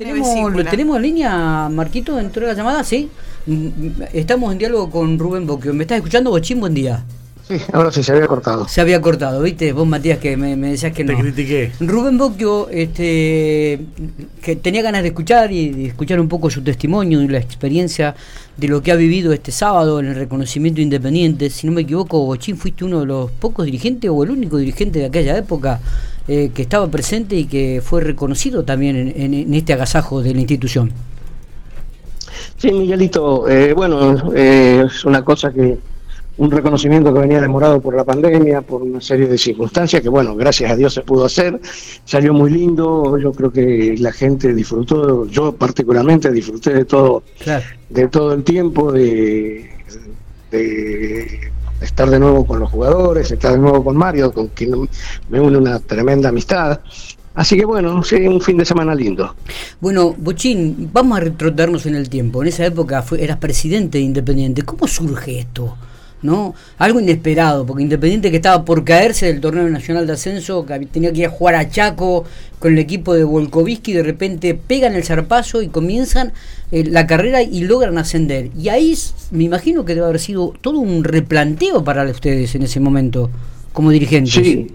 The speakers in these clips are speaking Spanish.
Tenemos, lo tenemos en línea, Marquito, dentro de la llamada, sí. Mm, Estamos en diálogo con Rubén Boquio. ¿Me estás escuchando, Bochín? Buen día. Sí, ahora sí se había cortado. Se había cortado, ¿viste? Vos, Matías, que me, me decías que no. Te critiqué. Rubén Boquio, este, que tenía ganas de escuchar y de escuchar un poco su testimonio y la experiencia de lo que ha vivido este sábado en el reconocimiento independiente. Si no me equivoco, Bochín, fuiste uno de los pocos dirigentes o el único dirigente de aquella época eh, que estaba presente y que fue reconocido también en, en- en este agasajo de la institución. Sí, Miguelito, eh, bueno, eh, es una cosa que, un reconocimiento que venía demorado por la pandemia, por una serie de circunstancias que, bueno, gracias a Dios se pudo hacer, salió muy lindo, yo creo que la gente disfrutó, yo particularmente disfruté de todo, Claro. de todo el tiempo, de, de estar de nuevo con los jugadores, estar de nuevo con Mario, con quien me une una tremenda amistad. Así que bueno, sí, un fin de semana lindo. Bueno, Bochín, vamos a retrotarnos en el tiempo. En esa época fue, eras presidente de Independiente. ¿Cómo surge esto? ¿No? Algo inesperado, porque Independiente que estaba por caerse del torneo nacional de ascenso, que tenía que ir a jugar a Chaco con el equipo de Volkovitsky, de repente pegan el zarpazo y comienzan eh, la carrera y logran ascender. Y ahí me imagino que debe haber sido todo un replanteo para ustedes en ese momento, como dirigentes. Sí,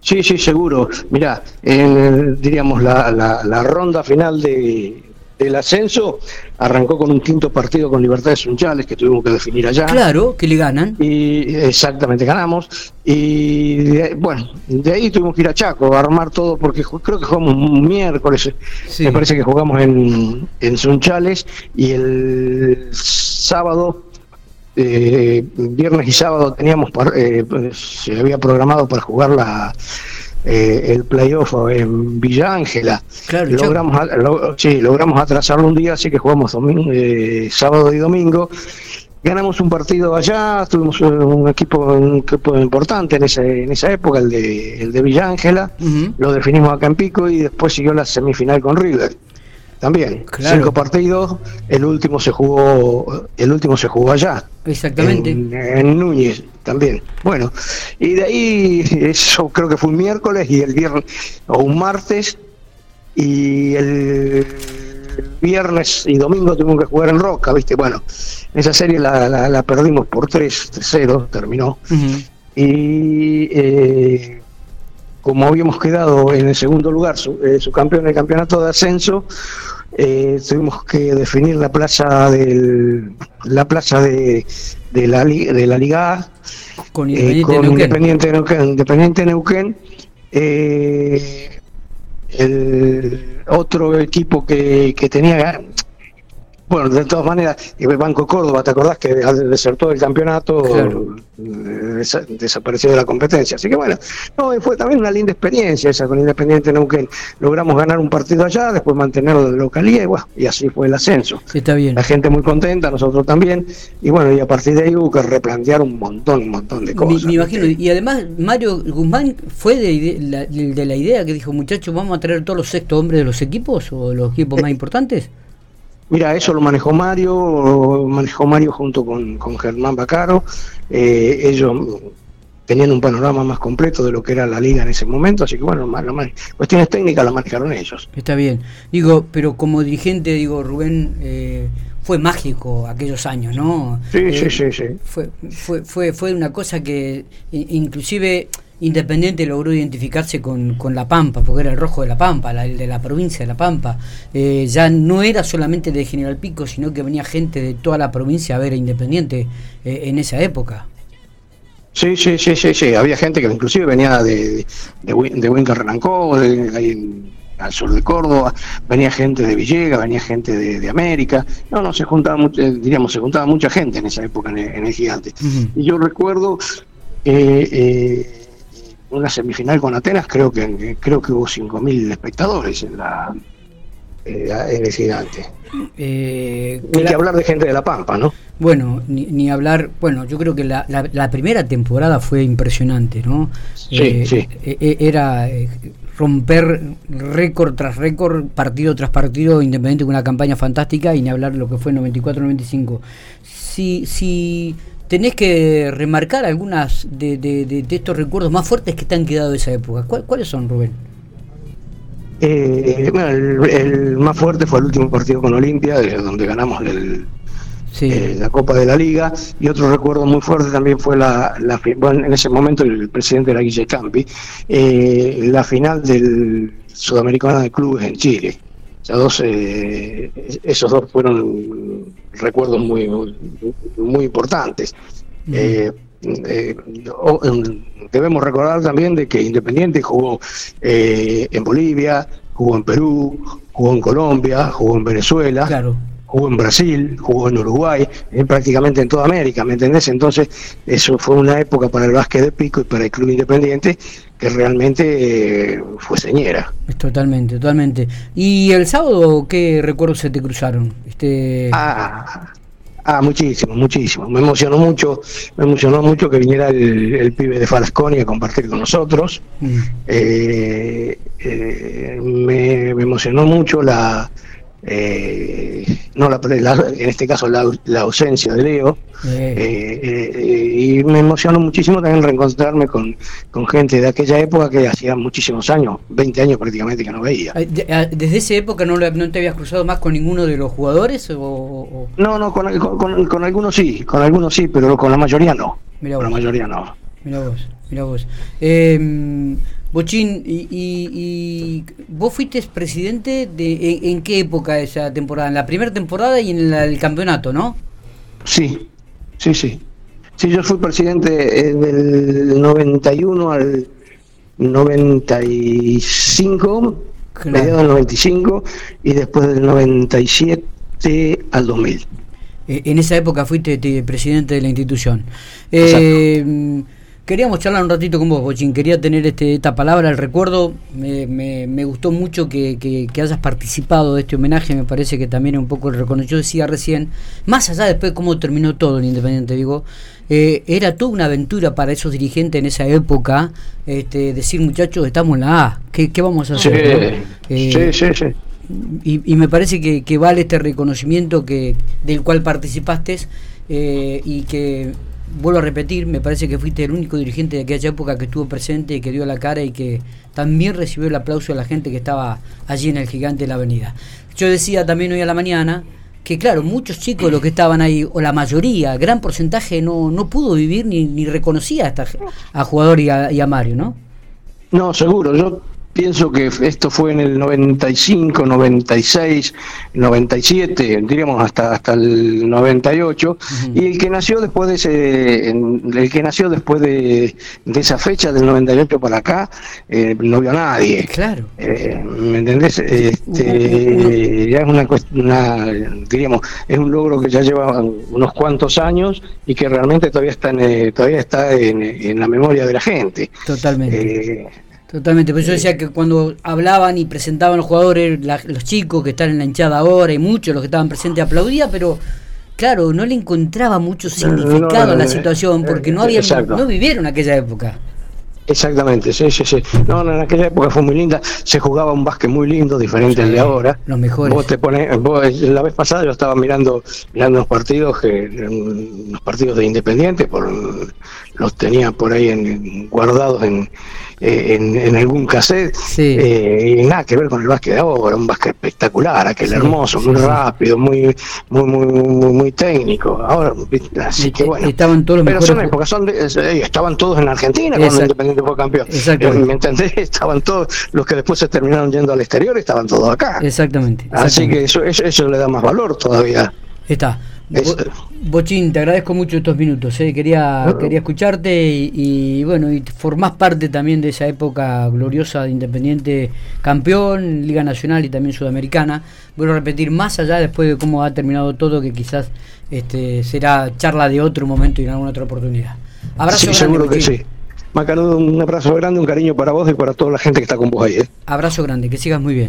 sí, sí, seguro. Mirá, en, diríamos, la, la, la ronda final de, del ascenso arrancó con un quinto partido con Libertad de Sunchales que tuvimos que definir allá. Claro, que le ganan. Y exactamente ganamos. Y de- bueno, de ahí tuvimos que ir a Chaco a armar todo porque creo que jugamos un miércoles. Sí. Me parece que jugamos en, en Sunchales y el sábado, eh, viernes y sábado teníamos, eh, pues, se había programado para jugar la, eh, el playoff en Villa Ángela. Claro, logramos, lo- sí, logramos atrasarlo un día, así que jugamos domingo, eh, sábado y domingo. Ganamos un partido allá, tuvimos un, un equipo, un equipo importante en, ese, en esa época, el de, el de Villa Ángela. Lo definimos acá en Pico y después siguió la semifinal con River. También, Claro. cinco partidos, el último se jugó, el último se jugó allá. Exactamente. En, en Núñez también. Bueno, y de ahí eso creo que fue un miércoles y el viernes o un martes y el viernes y domingo tuvimos que jugar en Roca, ¿viste? Bueno, esa serie la, la, la perdimos por 3-0, terminó. Y eh, como habíamos quedado en el segundo lugar, su, eh, su campeón del campeonato de ascenso, eh, tuvimos que definir la plaza del la plaza de, de la de la Liga A Con eh, Independiente con Neuquén. Independiente Neuquén, Independiente Neuquén, eh, el otro equipo que, que tenía bueno, de todas maneras, el Banco Córdoba, ¿te acordás que al desertó del campeonato Claro. eh, desa- desapareció de la competencia? Así que bueno, no, fue también una linda experiencia esa con Independiente Neuquén. Logramos ganar un partido allá, después mantenerlo de localía y bueno, y así fue el ascenso. Está bien. La gente muy contenta, nosotros también, y bueno, y a partir de ahí hubo que replantear un montón, un montón de cosas. me imagino, y además Mario Guzmán fue de, la, de la idea que dijo, muchachos, vamos a traer todos los sexto hombres de los equipos o los equipos más importantes. Mira, eso lo manejó Mario, lo manejó Mario junto con, con Germán Bacaro. Eh, ellos tenían un panorama más completo de lo que era la liga en ese momento, así que bueno, la cuestiones técnicas las manejaron ellos. Está bien. Digo, pero como dirigente, digo, Rubén, eh, fue mágico aquellos años, ¿no? Sí, Eh, sí, sí, sí. Fue, fue, fue, fue una cosa que inclusive Independiente logró identificarse con, con La Pampa, porque era el rojo de La Pampa, la- el de la provincia de La Pampa. Eh, ya no era solamente de General Pico, sino que venía gente de toda la provincia a ver a Independiente eh, en esa época. Sí, sí, sí, sí, sí. Había gente que inclusive venía de, de, de Huinca Renancó, de, al sur de Córdoba, venía gente de Villegas, venía gente de, de América. No, no, se juntaba, mucho, eh, diríamos, se juntaba mucha gente en esa época en el, en el Gigante. Y yo recuerdo que eh, una semifinal con Atenas, creo que creo que hubo 5.000 espectadores en la eh, en el Gigante. Eh, Ni que hablar de gente de La Pampa, ¿no? Bueno, ni, ni hablar, bueno, yo creo que la, la- la primera temporada fue impresionante, ¿no? Sí, sí. e- e- Era eh, romper récord tras récord, partido tras partido, independiente con una campaña fantástica y ni hablar lo que fue 94-95. Si, si tenés que remarcar algunas de, de- de- de estos recuerdos más fuertes que te han quedado de esa época, ¿cuál- ¿cuáles son, Rubén? Eh, bueno, el, más fuerte fue el último partido con Olimpia, donde ganamos el, eh, la Copa de la Liga. Y otro recuerdo muy fuerte también fue la, bueno, en ese momento el, presidente era Guille Campi, eh, la final del Sudamericano de Clubes en Chile. dos, esos dos fueron recuerdos muy, muy, importantes. debemos recordar también de que Independiente jugó en Bolivia, jugó en Perú, jugó en Colombia, jugó en Venezuela, jugó en Brasil, jugó en Uruguay, eh, prácticamente en toda América, ¿me entendés? Entonces, eso fue una época para el básquet de pico y para el club independiente que realmente eh, fue señera. Totalmente, totalmente. ¿Y el sábado qué recuerdos se te cruzaron? Este... Ah, Ah, muchísimo, muchísimo. Me emocionó mucho, me emocionó mucho que viniera el, pibe de Falasconi a compartir con nosotros. Mm. Eh, eh, me, emocionó mucho la, eh, no la, en este caso la, ausencia de Leo. Eh, eh, y me emocionó muchísimo también reencontrarme con, gente de aquella época que hacía muchísimos años 20 años prácticamente que no veía. ¿desde esa época no, no te habías cruzado más con ninguno de los jugadores? O, no, no, con, con, algunos sí con algunos sí, pero con la mayoría no. Con la mayoría no. Mira vos, mira vos. Eh, Bochín, y, vos fuiste presidente de en, qué época esa temporada? En la primera temporada y en el campeonato, ¿no? Sí, sí, sí. Sí, yo fui presidente del 91 al 95, claro. mediados del 95 y después del 97 al 2000. Eh, en esa época fuiste presidente de la institución. Eh, Queríamos charlar un ratito con vos, Bochín. Quería tener este, esta palabra, el recuerdo. Me, me, gustó mucho que, que, hayas participado de este homenaje. Me parece que también un poco el reconocido. decía recién, más allá después de cómo terminó todo el Independiente, digo, eh, era toda una aventura para esos dirigentes en esa época. Este, decir, muchachos, estamos en la A. ¿Qué, vamos a hacer? Eh, sí, sí, sí. Y, y, me parece que, que, vale este reconocimiento que del cual participaste eh, y que vuelvo a repetir, me parece que fuiste el único dirigente de aquella época que estuvo presente y que dio la cara y que también recibió el aplauso de la gente que estaba allí en el gigante de la avenida. Yo decía también hoy a la mañana que claro, muchos chicos los que estaban ahí, o la mayoría, gran porcentaje, no, no pudo vivir ni, ni reconocía a, esta, a jugador y a, y a Mario, ¿no? No, seguro. Yo pienso que esto fue en el 95, 96, 97, diríamos hasta hasta el 98 y el que nació después de ese el que nació después de, esa fecha del 98 para acá eh, no vio a nadie. Claro. Eh, ¿Me entendés? Este, ya es una, una diríamos es un logro que ya lleva unos cuantos años y que realmente todavía está en, eh, todavía está en, en la memoria de la gente. Totalmente. Totalmente, pero yo decía que cuando hablaban y presentaban los jugadores, los chicos que están en la hinchada ahora y muchos los que estaban presentes aplaudían, pero claro, no le encontraba mucho significado a la situación porque no habían, no vivieron aquella época. Exactamente, sí, sí, sí. No, en aquella época fue muy linda. Se jugaba un básquet muy lindo, diferente al de ahora. Los mejores. Vos te pones, la vez pasada yo estaba mirando, mirando los partidos, que los partidos de Independiente, por, los tenía por ahí en, guardados en, en, algún cassette. Eh, y nada que ver con el básquet de ahora, un básquet espectacular, aquel hermoso, muy rápido, muy, muy, muy, muy, técnico. Ahora, así que bueno. Estaban todos los Pero son épocas, son eh, estaban todos en Argentina cuando Independiente fue campeón. ¿Me entendés? Estaban todos, los que después se terminaron yendo al exterior, estaban todos acá. Exactamente. Así que eso, eso, eso le da más valor todavía. Está. Bochín, te agradezco mucho estos minutos. ¿eh? Quería, quería escucharte y, bueno, y formás parte también de esa época gloriosa de Independiente campeón, Liga Nacional y también Sudamericana. Vuelvo a repetir, más allá después de cómo ha terminado todo, que quizás este, será charla de otro momento y en alguna otra oportunidad. Abrazo sí, seguro que sí. Macanudo, un abrazo grande, un cariño para vos y para toda la gente que está con vos ahí. ¿eh? Abrazo grande, que sigas muy bien.